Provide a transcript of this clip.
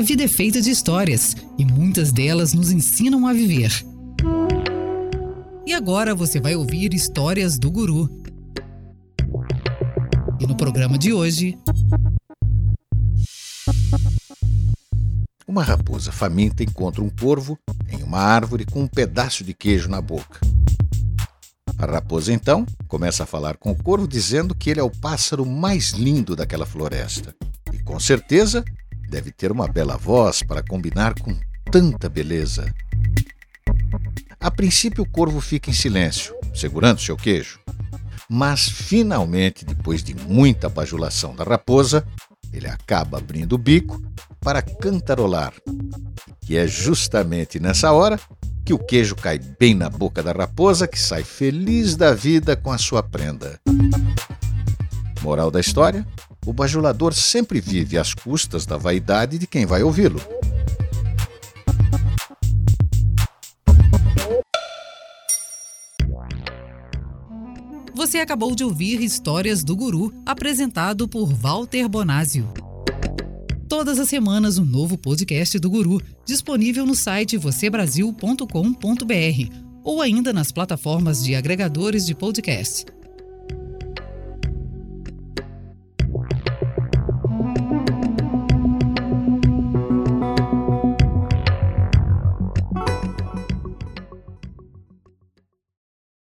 A vida é feita de histórias e muitas delas nos ensinam a viver. E agora você vai ouvir histórias do Guru. E no programa de hoje. Uma raposa faminta encontra um corvo em uma árvore com um pedaço de queijo na boca. A raposa então começa a falar com o corvo dizendo que ele é o pássaro mais lindo daquela floresta. E com certeza deve ter uma bela voz para combinar com tanta beleza. A princípio, o corvo fica em silêncio, segurando seu queijo. Mas, finalmente, depois de muita bajulação da raposa, ele acaba abrindo o bico para cantarolar. E é justamente nessa hora que o queijo cai bem na boca da raposa, que sai feliz da vida com a sua prenda. Moral da história: o bajulador sempre vive às custas da vaidade de quem vai ouvi-lo. Você acabou de ouvir Histórias do Guru, apresentado por Walter Bonásio. Todas as semanas, um novo podcast do Guru, disponível no site vocêbrasil.com.br ou ainda nas plataformas de agregadores de podcast.